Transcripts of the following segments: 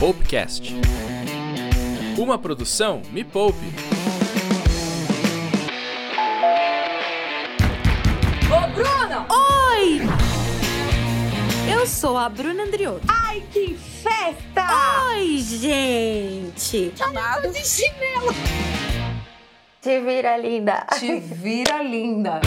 Poupecast. Uma produção Me Poupe. Ô, Bruna! Oi! Eu sou a Bruna Andriotto. Ai, que festa! Oi, gente! Chamado de chinelo. Te vira, linda. Te vira linda.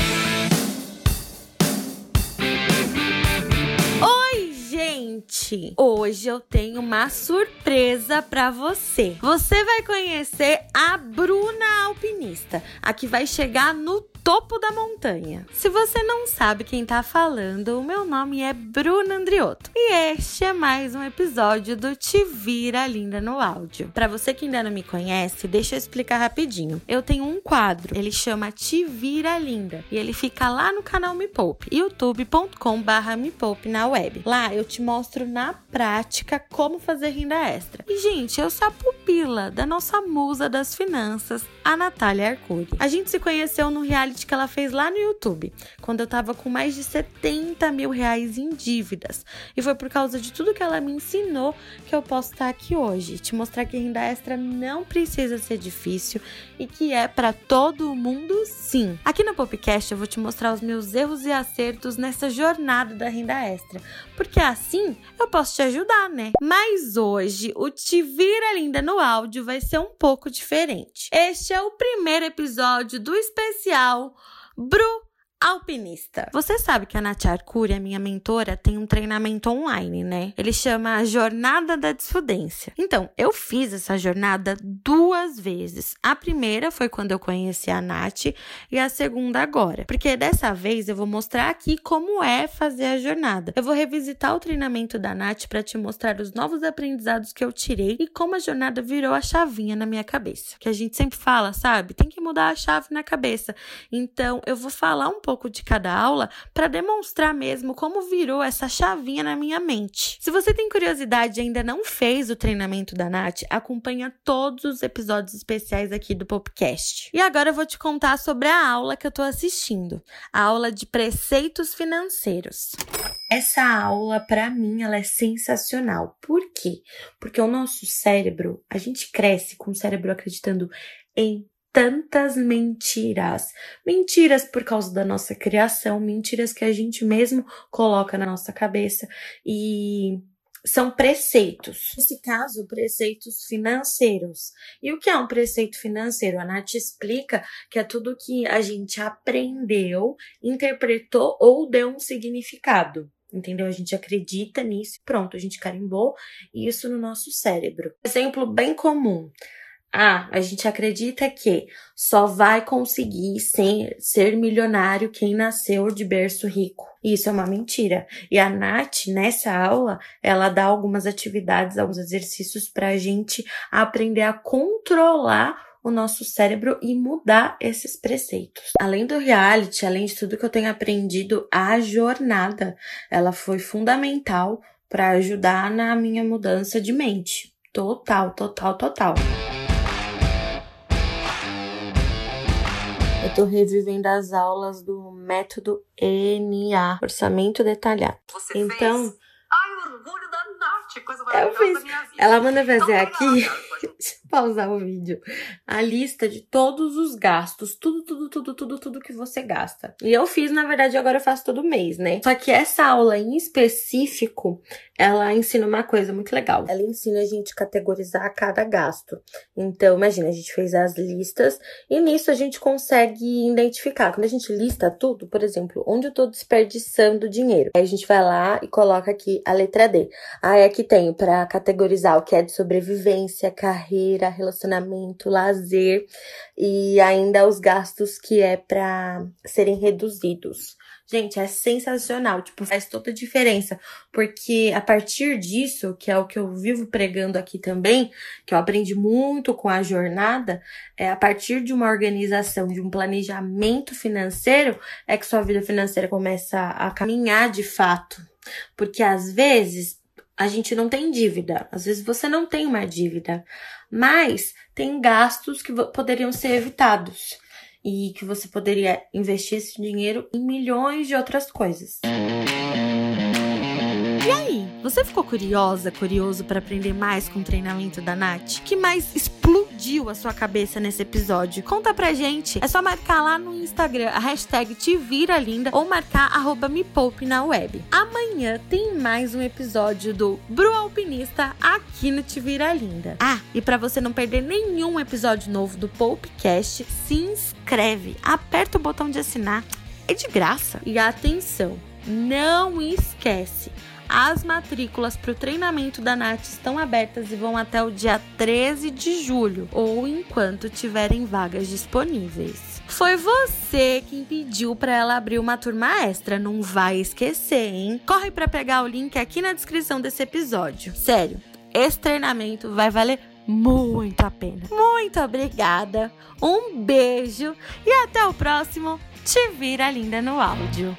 Gente! Hoje eu tenho uma surpresa pra você. Você vai conhecer a Bruna Alpinista, a que vai chegar no topo da montanha. Se você não sabe quem tá falando, o meu nome é Bruna Andriotto e este é mais um episódio do Te Vira Linda no Áudio. Para você que ainda não me conhece, deixa eu explicar rapidinho. Eu tenho um quadro, ele chama Te Vira Linda e ele fica lá no canal Me Poupe, youtube.com/barra Me Poupe na web. Lá eu te mostro na prática como fazer renda extra. E gente, eu sou a pupila da nossa musa das finanças, a Natália Arcuri. A gente se conheceu no reality que ela fez lá no YouTube, quando eu tava com mais de 70 mil reais em dívidas. E foi por causa de tudo que ela me ensinou que eu posso estar aqui hoje, te mostrar que renda extra não precisa ser difícil e que é para todo mundo sim. Aqui no Popcast eu vou te mostrar os meus erros e acertos nessa jornada da renda extra, porque assim eu posso te ajudar, né? Mas hoje o Te Vira Linda no áudio vai ser um pouco diferente. Este é o primeiro episódio do especial Bru Alpinista. Você sabe que a Nath Arcuri, a minha mentora, tem um treinamento online, né? Ele chama Jornada da Desfudência. Então, eu fiz essa jornada duas vezes. A primeira foi quando eu conheci a Nath e a segunda agora. Porque dessa vez eu vou mostrar aqui como é fazer a jornada. Eu vou revisitar o treinamento da Nath para te mostrar os novos aprendizados que eu tirei e como a jornada virou a chavinha na minha cabeça. Que a gente sempre fala, sabe? Tem que mudar a chave na cabeça. Então, eu vou falar um pouco pouco de cada aula para demonstrar mesmo como virou essa chavinha na minha mente. Se você tem curiosidade e ainda não fez o treinamento da Nath, acompanha todos os episódios especiais aqui do podcast. E agora eu vou te contar sobre a aula que eu tô assistindo, a aula de preceitos financeiros. Essa aula, para mim, ela é sensacional. Por quê? Porque o nosso cérebro, a gente cresce com o cérebro acreditando em tantas mentiras. Mentiras por causa da nossa criação, mentiras que a gente mesmo coloca na nossa cabeça e são preceitos. Nesse caso, preceitos financeiros. E o que é um preceito financeiro? A Nath explica que é tudo que a gente aprendeu, interpretou ou deu um significado. Entendeu? A gente acredita nisso, pronto, a gente carimbou isso no nosso cérebro. Exemplo bem comum. Ah, a gente acredita que só vai conseguir ser, ser milionário quem nasceu de berço rico. Isso é uma mentira. E a Nath, nessa aula, ela dá algumas atividades, alguns exercícios para a gente aprender a controlar o nosso cérebro e mudar esses preceitos. Além do reality, além de tudo que eu tenho aprendido, a jornada, ela foi fundamental para ajudar na minha mudança de mente. Total, total, total. Eu tô revivendo as aulas do método NA, orçamento detalhado. Você então, fez? Ai, orgulho da Nath, coisa eu maravilhosa fiz. da minha vida. Ela manda fazer Não, aqui. Deixa eu pausar o vídeo, a lista de todos os gastos, tudo, tudo, tudo, tudo, tudo que você gasta. E eu fiz, na verdade, agora eu faço todo mês, né? Só que essa aula em específico, ela ensina uma coisa muito legal. Ela ensina a gente categorizar cada gasto. Então, imagina, a gente fez as listas e nisso a gente consegue identificar. Quando a gente lista tudo, por exemplo, onde eu tô desperdiçando dinheiro. Aí a gente vai lá e coloca aqui a letra D. Aí aqui tem para categorizar o que é de sobrevivência, carreira, relacionamento, lazer e ainda os gastos que é para serem reduzidos. Gente, é sensacional, tipo, faz toda a diferença, porque a partir disso, que é o que eu vivo pregando aqui também, que eu aprendi muito com a jornada, é a partir de uma organização, de um planejamento financeiro, é que sua vida financeira começa a caminhar de fato. Porque às vezes a gente não tem dívida, às vezes você não tem uma dívida, mas tem gastos que poderiam ser evitados e que você poderia investir esse dinheiro em milhões de outras coisas. E aí, Você ficou curiosa, curioso para aprender mais com o treinamento da Nath? Que mais explodiu a sua cabeça nesse episódio? Conta pra gente. É só marcar lá no Instagram a hashtag Te Vira Linda ou marcar arroba Me Poupe na web. Amanhã tem mais um episódio do Bru Alpinista aqui no Te Vira Linda. Ah, e para você não perder nenhum episódio novo do Poupecast, se inscreve, aperta o botão de assinar, é de graça. E atenção, não esquece. As matrículas para o treinamento da Nath estão abertas e vão até o dia 13 de julho, ou enquanto tiverem vagas disponíveis. Foi você quem pediu para ela abrir uma turma extra, não vai esquecer, hein? Corre para pegar o link aqui na descrição desse episódio. Sério, esse treinamento vai valer muito a pena. Muito obrigada, um beijo e até o próximo Te Vira Linda no Áudio.